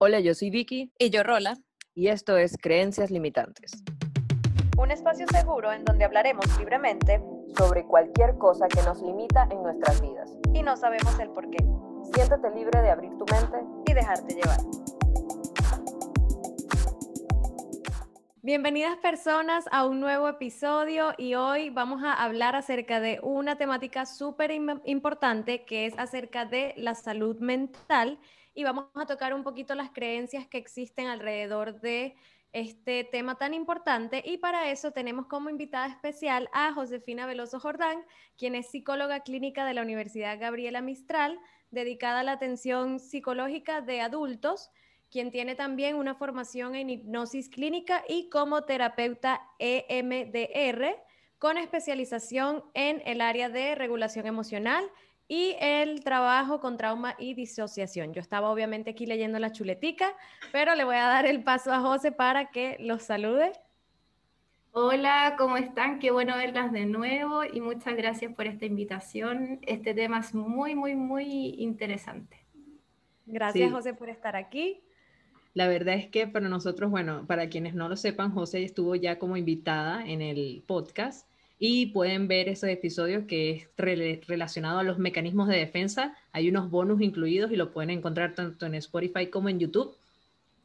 Hola, yo soy Vicky. Y yo Rola. Y esto es Creencias Limitantes. Un espacio seguro en donde hablaremos libremente sobre cualquier cosa que nos limita en nuestras vidas. Y no sabemos el por qué. Siéntete libre de abrir tu mente y dejarte llevar. Bienvenidas personas a un nuevo episodio y hoy vamos a hablar acerca de una temática súper importante que es acerca de la salud mental y vamos a tocar un poquito las creencias que existen alrededor de este tema tan importante. Y para eso tenemos como invitada especial a Josefina Veloso Jordán, quien es psicóloga clínica de la Universidad Gabriela Mistral, dedicada a la atención psicológica de adultos quien tiene también una formación en hipnosis clínica y como terapeuta EMDR, con especialización en el área de regulación emocional y el trabajo con trauma y disociación. Yo estaba obviamente aquí leyendo la chuletica, pero le voy a dar el paso a José para que los salude. Hola, ¿cómo están? Qué bueno verlas de nuevo y muchas gracias por esta invitación. Este tema es muy, muy, muy interesante. Gracias, José, por estar aquí. La verdad es que para nosotros, bueno, para quienes no lo sepan, José estuvo ya como invitada en el podcast y pueden ver esos episodios que es relacionado a los mecanismos de defensa. Hay unos bonus incluidos y lo pueden encontrar tanto en Spotify como en YouTube.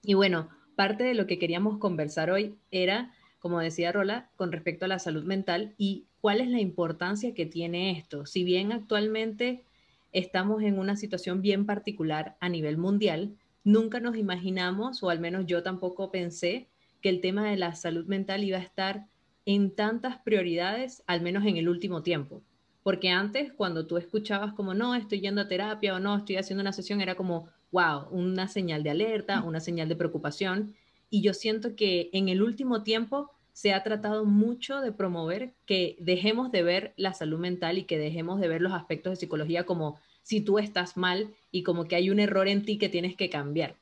Y bueno, parte de lo que queríamos conversar hoy era, como decía Rola, con respecto a la salud mental y cuál es la importancia que tiene esto. Si bien actualmente estamos en una situación bien particular a nivel mundial, nunca nos imaginamos, o al menos yo tampoco pensé, que el tema de la salud mental iba a estar en tantas prioridades, al menos en el último tiempo. Porque antes, cuando tú escuchabas como, no, estoy yendo a terapia o no, estoy haciendo una sesión, era como, wow, una señal de alerta, una señal de preocupación. Y yo siento que en el último tiempo se ha tratado mucho de promover que dejemos de ver la salud mental y que dejemos de ver los aspectos de psicología como si tú estás mal y como que hay un error en ti que tienes que cambiar.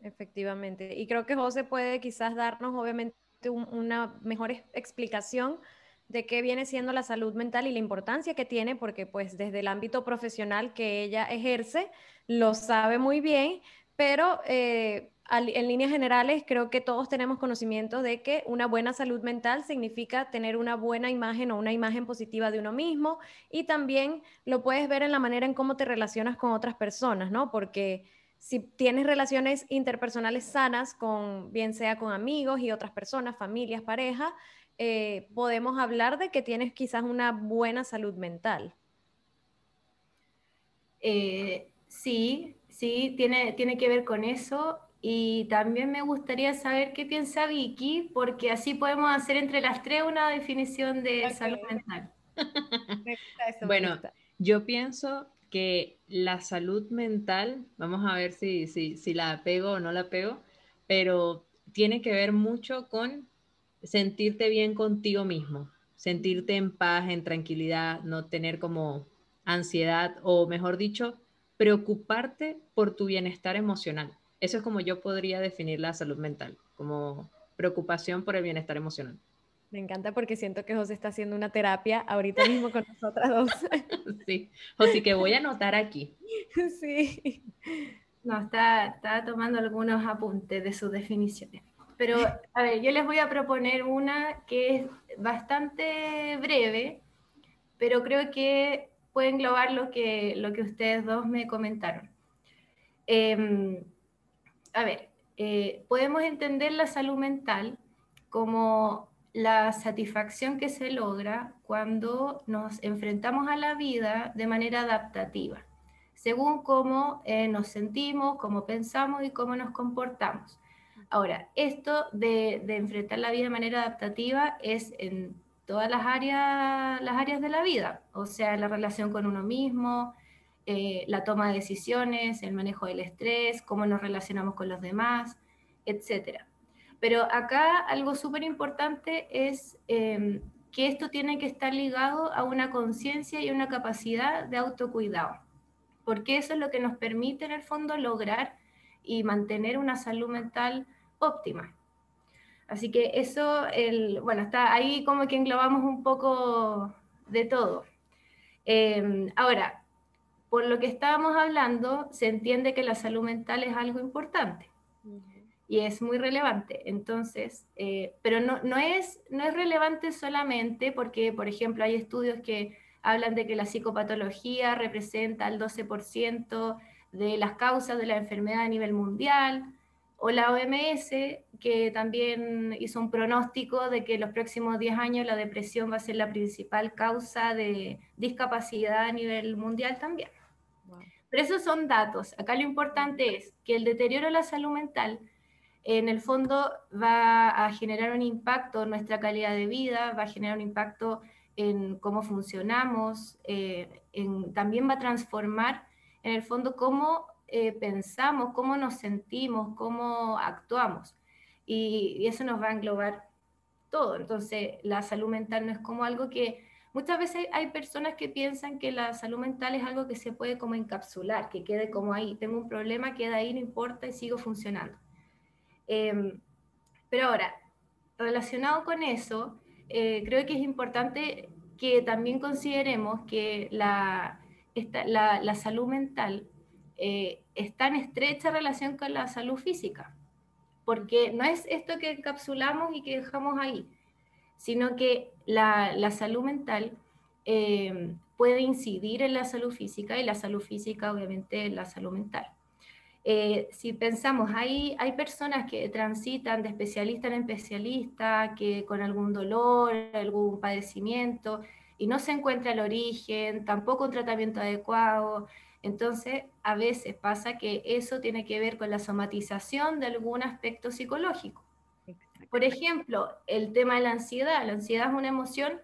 Efectivamente. Y creo que José puede quizás darnos, obviamente, una mejor explicación de qué viene siendo la salud mental y la importancia que tiene, porque pues desde el ámbito profesional que ella ejerce, lo sabe muy bien, pero eh, en líneas generales, creo que todos tenemos conocimiento de que una buena salud mental significa tener una buena imagen o una imagen positiva de uno mismo y también lo puedes ver en la manera en cómo te relacionas con otras personas, ¿no? Porque si tienes relaciones interpersonales sanas con, bien sea con amigos y otras personas, familias, pareja, eh, podemos hablar de que tienes quizás una buena salud mental. Eh, sí, sí, tiene, tiene que ver con eso y también me gustaría saber qué piensa Vicky, porque así podemos hacer entre las tres una definición de salud mental. bueno, yo pienso que la salud mental, vamos a ver si, si, si la pego o no la pego, pero tiene que ver mucho con sentirte bien contigo mismo, sentirte en paz, en tranquilidad, no tener como ansiedad o mejor dicho, preocuparte por tu bienestar emocional. Eso es como yo podría definir la salud mental, como preocupación por el bienestar emocional. Me encanta porque siento que José está haciendo una terapia ahorita mismo con nosotras dos. Sí, José, que voy a anotar aquí. Sí. No, está, está tomando algunos apuntes de sus definiciones. Pero, a ver, yo les voy a proponer una que es bastante breve, pero creo que puede englobar lo que, lo que ustedes dos me comentaron. Eh, a ver, eh, podemos entender la salud mental como la satisfacción que se logra cuando nos enfrentamos a la vida de manera adaptativa, según cómo eh, nos sentimos, cómo pensamos y cómo nos comportamos. Ahora, esto de, enfrentar la vida de manera adaptativa es en todas las áreas, las áreas de la vida, o sea, la relación con uno mismo, eh, la toma de decisiones, el manejo del estrés, cómo nos relacionamos con los demás, etc. Pero acá algo súper importante es em, que esto tiene que estar ligado a una conciencia y una capacidad de autocuidado, porque eso es lo que nos permite en el fondo lograr y mantener una salud mental óptima. Así que eso, bueno, está ahí como que englobamos un poco de todo. Em, ahora, por lo que estábamos hablando, se entiende que la salud mental es algo importante y es muy relevante. Entonces, eh, pero no, no, es, no es relevante solamente porque, por ejemplo, hay estudios que hablan de que la psicopatología representa el 12% de las causas de la enfermedad a nivel mundial, o la OMS, que también hizo un pronóstico de que en los próximos 10 años la depresión va a ser la principal causa de discapacidad a nivel mundial también. Pero esos son datos. Acá lo importante es que el deterioro de la salud mental en el fondo va a generar un impacto en nuestra calidad de vida, va a generar un impacto en cómo funcionamos, eh, también va a transformar en el fondo cómo eh, pensamos, cómo nos sentimos, cómo actuamos. Y, eso nos va a englobar todo. Entonces, la salud mental no es como algo que... Muchas veces hay personas que piensan que la salud mental es algo que se puede como encapsular, que quede como ahí. Tengo un problema, queda ahí, no importa y sigo funcionando. Em, pero ahora, relacionado con eso, eh, creo que es importante que también consideremos que la, salud mental eh, está en estrecha relación con la salud física, porque no es esto que encapsulamos y que dejamos ahí, sino que la, salud mental em, puede incidir en la salud física y la salud física obviamente en la salud mental. Eh, si pensamos, hay, hay personas que transitan de especialista en especialista, que con algún dolor, algún padecimiento, y no se encuentra el origen, tampoco un tratamiento adecuado. Entonces, a veces pasa que eso tiene que ver con la somatización de algún aspecto psicológico. Por ejemplo, el tema de la ansiedad. La ansiedad es una emoción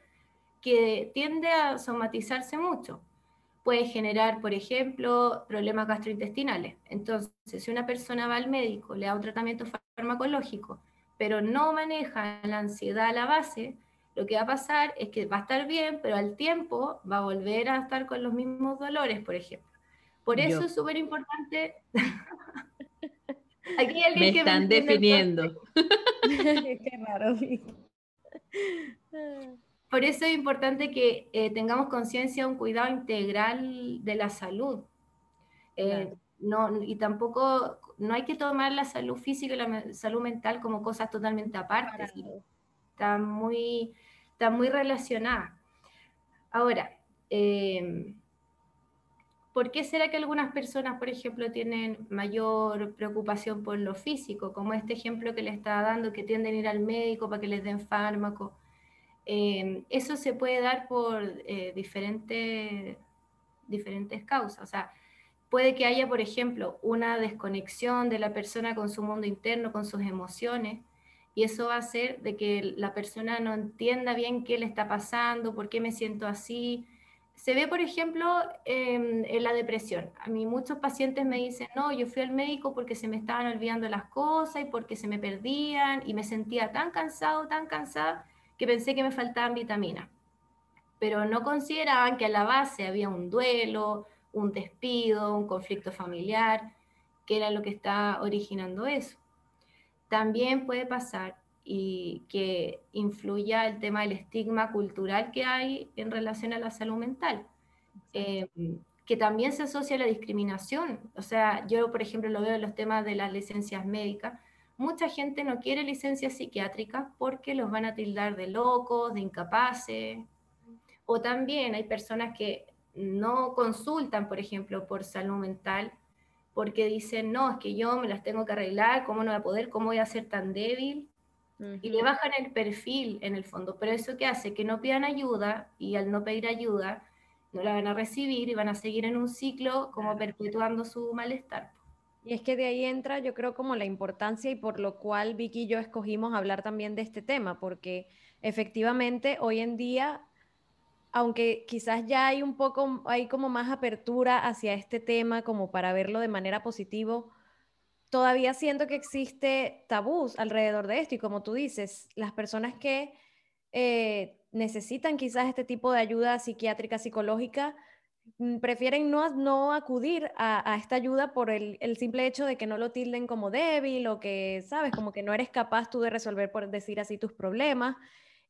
que tiende a somatizarse mucho puede generar, por ejemplo, problemas gastrointestinales. Entonces, si una persona va al médico, le da un tratamiento farmacológico, pero no maneja la ansiedad a la base, lo que va a pasar es que va a estar bien, pero al tiempo va a volver a estar con los mismos dolores, por ejemplo. Por eso es súper importante. Aquí me están definiendo. Qué raro. Por eso es importante que eh, tengamos conciencia de un cuidado integral de la salud. Eh, no, y tampoco, no hay que tomar la salud física y la salud mental como cosas totalmente aparte. Está muy, está muy relacionada. Ahora, eh, ¿por qué será que algunas personas, por ejemplo, tienen mayor preocupación por lo físico? Como este ejemplo que le estaba dando, que tienden a ir al médico para que les den fármaco eh, eso se puede dar por eh, diferentes, diferentes causas. O sea, puede que haya, por ejemplo, una desconexión de la persona con su mundo interno, con sus emociones, y eso va a hacer de que la persona no entienda bien qué le está pasando, por qué me siento así. Se ve, por ejemplo, en la depresión. A mí muchos pacientes me dicen, no, yo fui al médico porque se me estaban olvidando las cosas y porque se me perdían y me sentía tan cansado, tan cansada, que pensé que me faltaban vitaminas, pero no consideraban que a la base había un duelo, un despido, un conflicto familiar, que era lo que está originando eso. También puede pasar y que influya el tema del estigma cultural que hay en relación a la salud mental, eh, que también se asocia a la discriminación. O sea, yo, por ejemplo, lo veo en los temas de las licencias médicas, mucha gente no quiere licencias psiquiátricas porque los van a tildar de locos, de incapaces. O también hay personas que no consultan, por ejemplo, por salud mental, porque dicen, no, es que yo me las tengo que arreglar, ¿cómo no voy a poder? ¿Cómo voy a ser tan débil? Y le bajan el perfil en el fondo. Pero eso que hace que no pidan ayuda y al no pedir ayuda, no la van a recibir y van a seguir en un ciclo como perpetuando su malestar. Y es que de ahí entra, yo creo, como la importancia y por lo cual Vicky y yo escogimos hablar también de este tema, porque efectivamente hoy en día, aunque quizás ya hay un poco, hay como más apertura hacia este tema, como para verlo de manera positiva, todavía siento que existe tabús alrededor de esto. Y como tú dices, las personas que eh, necesitan quizás este tipo de ayuda psiquiátrica, psicológica, prefieren no, no acudir a, esta ayuda por el, simple hecho de que no lo tilden como débil o que, sabes, como que no eres capaz tú de resolver, por decir así, tus problemas.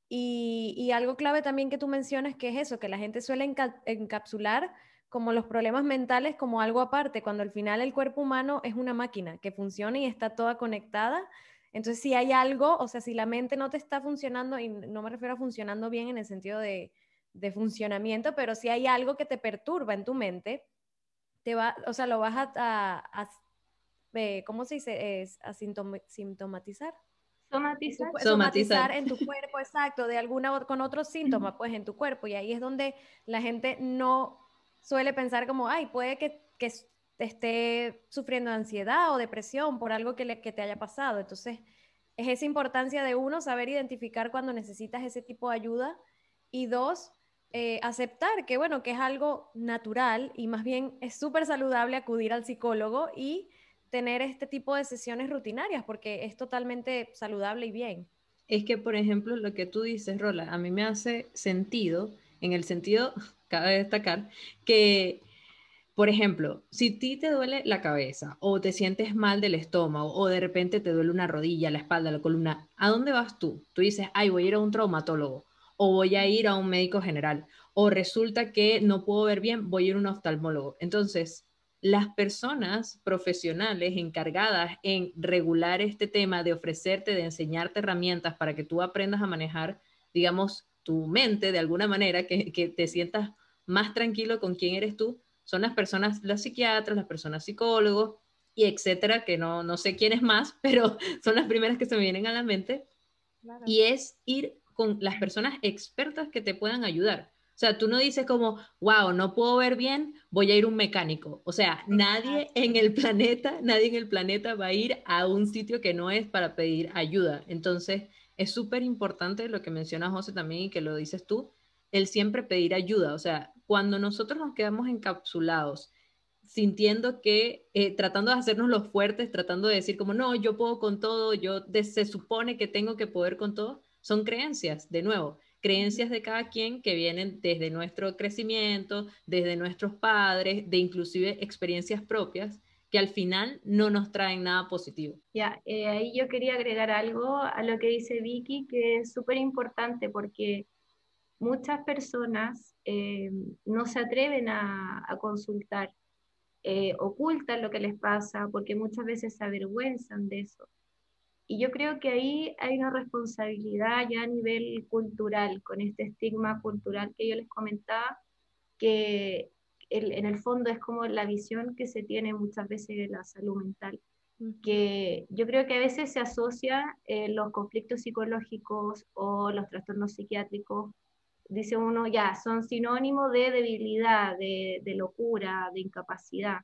Y, algo clave también que tú mencionas, que es eso, que la gente suele encapsular como los problemas mentales como algo aparte, cuando al final el cuerpo humano es una máquina que funciona y está toda conectada. Entonces, si hay algo, o sea, si la mente no te está funcionando, y no me refiero a funcionando bien en el sentido de, de funcionamiento, pero si hay algo que te perturba en tu mente, te va, o sea, lo vas a, a, eh, ¿cómo se dice? Es asintomatizar. Somatizar. Somatizar en tu cuerpo, exacto, de alguna con otro síntoma, pues en tu cuerpo. Y ahí es donde la gente no suele pensar como, ay, puede que, que esté sufriendo ansiedad o depresión por algo que, le, que te haya pasado. Entonces, es esa importancia de uno saber identificar cuando necesitas ese tipo de ayuda y dos, eh, aceptar que, bueno, que es algo natural y más bien es súper saludable acudir al psicólogo y tener este tipo de sesiones rutinarias porque es totalmente saludable y bien. Es que, por ejemplo, lo que tú dices, Rola, a mí me hace sentido, en el sentido, cabe destacar, que, por ejemplo, si a ti te duele la cabeza o te sientes mal del estómago o de repente te duele una rodilla, la espalda, la columna, ¿a dónde vas tú? Tú dices, ay, voy a ir a un traumatólogo o voy a ir a un médico general, o resulta que no puedo ver bien, voy a ir a un oftalmólogo. Entonces, las personas profesionales encargadas en regular este tema, de ofrecerte, de enseñarte herramientas para que tú aprendas a manejar, digamos, tu mente de alguna manera, que, te sientas más tranquilo con quién eres tú, son las personas, los psiquiatras, las personas psicólogos y etcétera, que no, no sé quién es más, pero son las primeras que se me vienen a la mente. Y es ir con las personas expertas que te puedan ayudar. O sea, tú no dices como, wow, no puedo ver bien, voy a ir a un mecánico. O sea, nadie en el planeta, nadie en el planeta va a ir a un sitio que no es para pedir ayuda. Entonces, es súper importante lo que menciona José también y que lo dices tú, el siempre pedir ayuda. O sea, cuando nosotros nos quedamos encapsulados, sintiendo que, eh, tratando de hacernos los fuertes, tratando de decir como, no, yo puedo con todo, yo se supone que tengo que poder con todo, son creencias, de nuevo, creencias de cada quien que vienen desde nuestro crecimiento, desde nuestros padres, de inclusive experiencias propias que al final no nos traen nada positivo. Ya, eh, ahí yo quería agregar algo a lo que dice Vicky, que es súper importante porque muchas personas eh, no se atreven a, consultar, eh, ocultan lo que les pasa porque muchas veces se avergüenzan de eso. Y yo creo que ahí hay una responsabilidad ya a nivel cultural, con este estigma cultural que yo les comentaba, que en el fondo es como la visión que se tiene muchas veces de la salud mental, que yo creo que a veces se asocia eh, los conflictos psicológicos o los trastornos psiquiátricos, dice uno, ya, son sinónimos de debilidad, de, de locura, de incapacidad.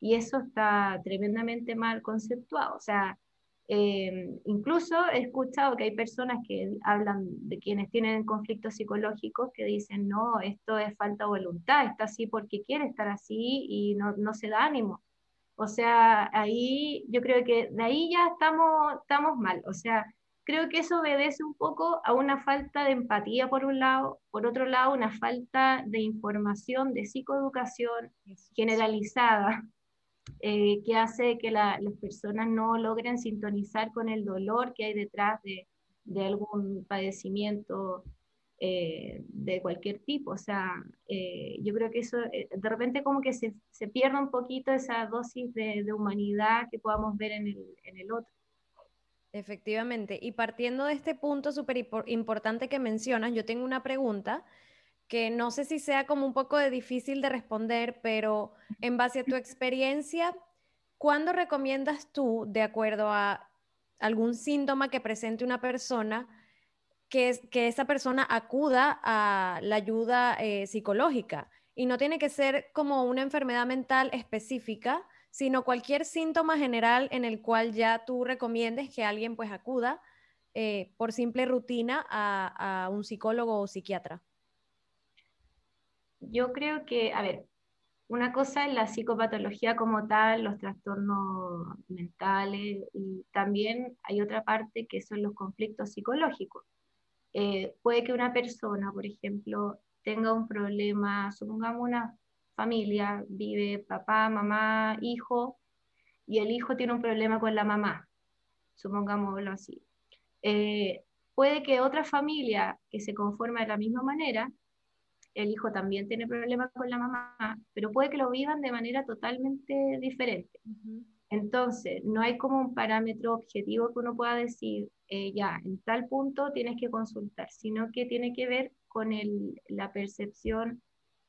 Y eso está tremendamente mal conceptuado. O sea, eh, incluso he escuchado que hay personas que hablan de quienes tienen conflictos psicológicos que dicen, no, esto es falta de voluntad, está así porque quiere estar así y no, no se da ánimo. O sea, ahí yo creo que de ahí ya estamos, estamos mal. O sea, creo que eso obedece un poco a una falta de empatía por un lado, por otro lado, una falta de información, de psicoeducación generalizada eh, que hace que las personas no logren sintonizar con el dolor que hay detrás de, algún padecimiento eh, de cualquier tipo. O sea, eh, yo creo que eso, de repente como que se, se pierde un poquito esa dosis de, humanidad que podamos ver en el, en el otro. Efectivamente. Y partiendo de este punto súper importante que mencionas, yo tengo una pregunta que no sé si sea como un poco de difícil de responder, pero en base a tu experiencia, ¿cuándo recomiendas tú, de acuerdo a algún síntoma que presente una persona, que, que esa persona acuda a la ayuda eh, psicológica? Y no tiene que ser como una enfermedad mental específica, sino cualquier síntoma general en el cual ya tú recomiendes que alguien pues acuda eh, por simple rutina a un psicólogo o psiquiatra yo creo que, a ver, una cosa es la psicopatología como tal, los trastornos mentales, y también hay otra parte que son los conflictos psicológicos. Eh, puede que una persona, por ejemplo, tenga un problema, supongamos una familia, vive papá, mamá, hijo, y el hijo tiene un problema con la mamá, supongámoslo así. Eh, puede que otra familia que se conforme de la misma manera el hijo también tiene problemas con la mamá, pero puede que lo vivan de manera totalmente diferente. Entonces, no hay como un parámetro objetivo que uno pueda decir, eh, ya, en tal punto tienes que consultar, sino que tiene que ver con el, la percepción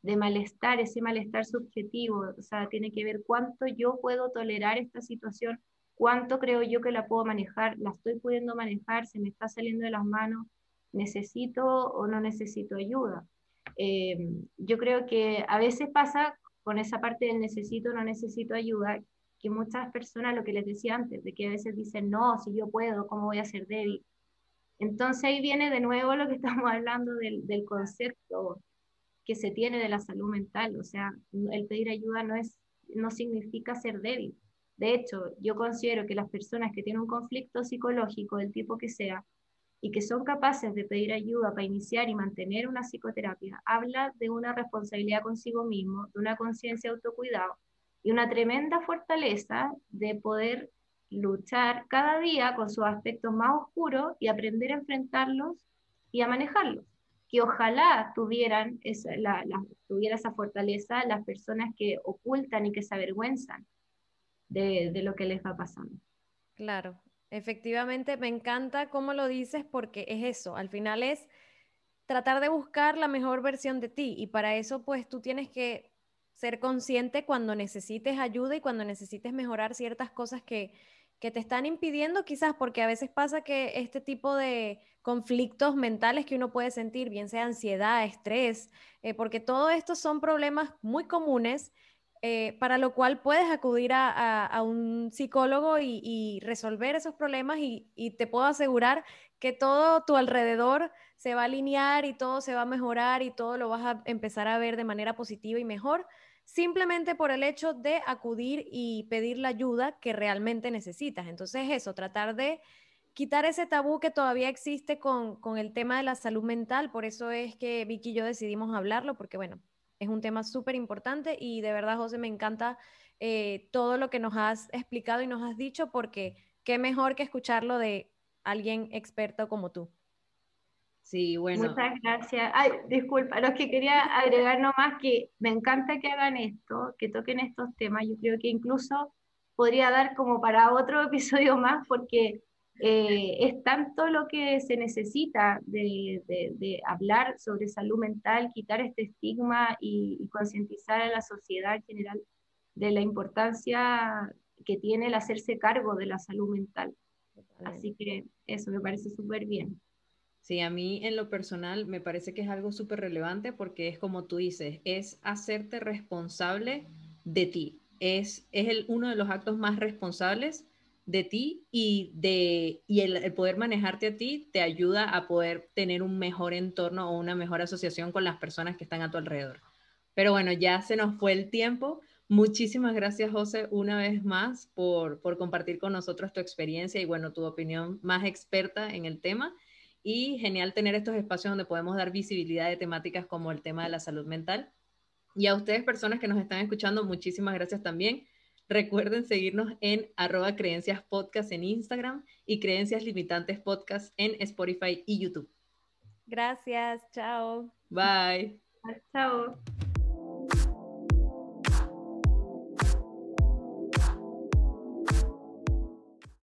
de malestar, ese malestar subjetivo, o sea, tiene que ver cuánto yo puedo tolerar esta situación, cuánto creo yo que la puedo manejar, la estoy pudiendo manejar, se me está saliendo de las manos, necesito o no necesito ayuda. Eh, yo creo que a veces pasa con esa parte del necesito no necesito ayuda, que muchas personas, lo que les decía antes, de que a veces dicen, no, si yo puedo, ¿cómo voy a ser débil? Entonces ahí viene de nuevo lo que estamos hablando del, del concepto que se tiene de la salud mental, o sea, el pedir ayuda no, es, no significa ser débil. De hecho, yo considero que las personas que tienen un conflicto psicológico del tipo que sea y que son capaces de pedir ayuda para iniciar y mantener una psicoterapia, habla de una responsabilidad consigo mismo, de una conciencia de autocuidado y una tremenda fortaleza de poder luchar cada día con sus aspectos más oscuros y aprender a enfrentarlos y a manejarlos. Que ojalá tuvieran esa, tuviera esa fortaleza las personas que ocultan y que se avergüenzan de, de lo que les va pasando. Claro, efectivamente, me encanta cómo lo dices porque es eso, al final es tratar de buscar la mejor versión de ti y para eso pues tú tienes que ser consciente cuando necesites ayuda y cuando necesites mejorar ciertas cosas que, te están impidiendo, quizás porque a veces pasa que este tipo de conflictos mentales que uno puede sentir, bien sea ansiedad, estrés, eh, porque todo esto son problemas muy comunes. Eh, para lo cual puedes acudir a, un psicólogo y, resolver esos problemas y, te puedo asegurar que todo tu alrededor se va a alinear y todo se va a mejorar y todo lo vas a empezar a ver de manera positiva y mejor simplemente por el hecho de acudir y pedir la ayuda que realmente necesitas. Entonces eso, tratar de quitar ese tabú que todavía existe con, el tema de la salud mental. Por eso es que Vicky y yo decidimos hablarlo, porque bueno, es un tema súper importante y de verdad, José, me encanta eh, todo lo que nos has explicado y nos has dicho, porque qué mejor que escucharlo de alguien experto como tú. Sí, bueno. Muchas gracias. Ay, disculpa, lo que quería agregar nomás que me encanta que hagan esto, que toquen estos temas. Yo creo que incluso podría dar como para otro episodio más porque eh, es tanto lo que se necesita de, de, hablar sobre salud mental, quitar este estigma y, concientizar a la sociedad en general de la importancia que tiene el hacerse cargo de la salud mental. Así que eso me parece súper bien. Sí, a mí en lo personal me parece que es algo súper relevante porque es como tú dices, es hacerte responsable de ti. Es, es el, uno de los actos más responsables de ti y, de, y el, poder manejarte a ti te ayuda a poder tener un mejor entorno o una mejor asociación con las personas que están a tu alrededor. Pero bueno, ya se nos fue el tiempo. Muchísimas gracias, José, una vez más por, por compartir con nosotros tu experiencia y bueno, tu opinión más experta en el tema y genial tener estos espacios donde podemos dar visibilidad de temáticas como el tema de la salud mental. Y a ustedes, personas que nos están escuchando, muchísimas gracias también. Recuerden seguirnos en arroba creencias podcast en Instagram y creencias limitantes podcast en Spotify y YouTube. Gracias, chao. Bye. Chao.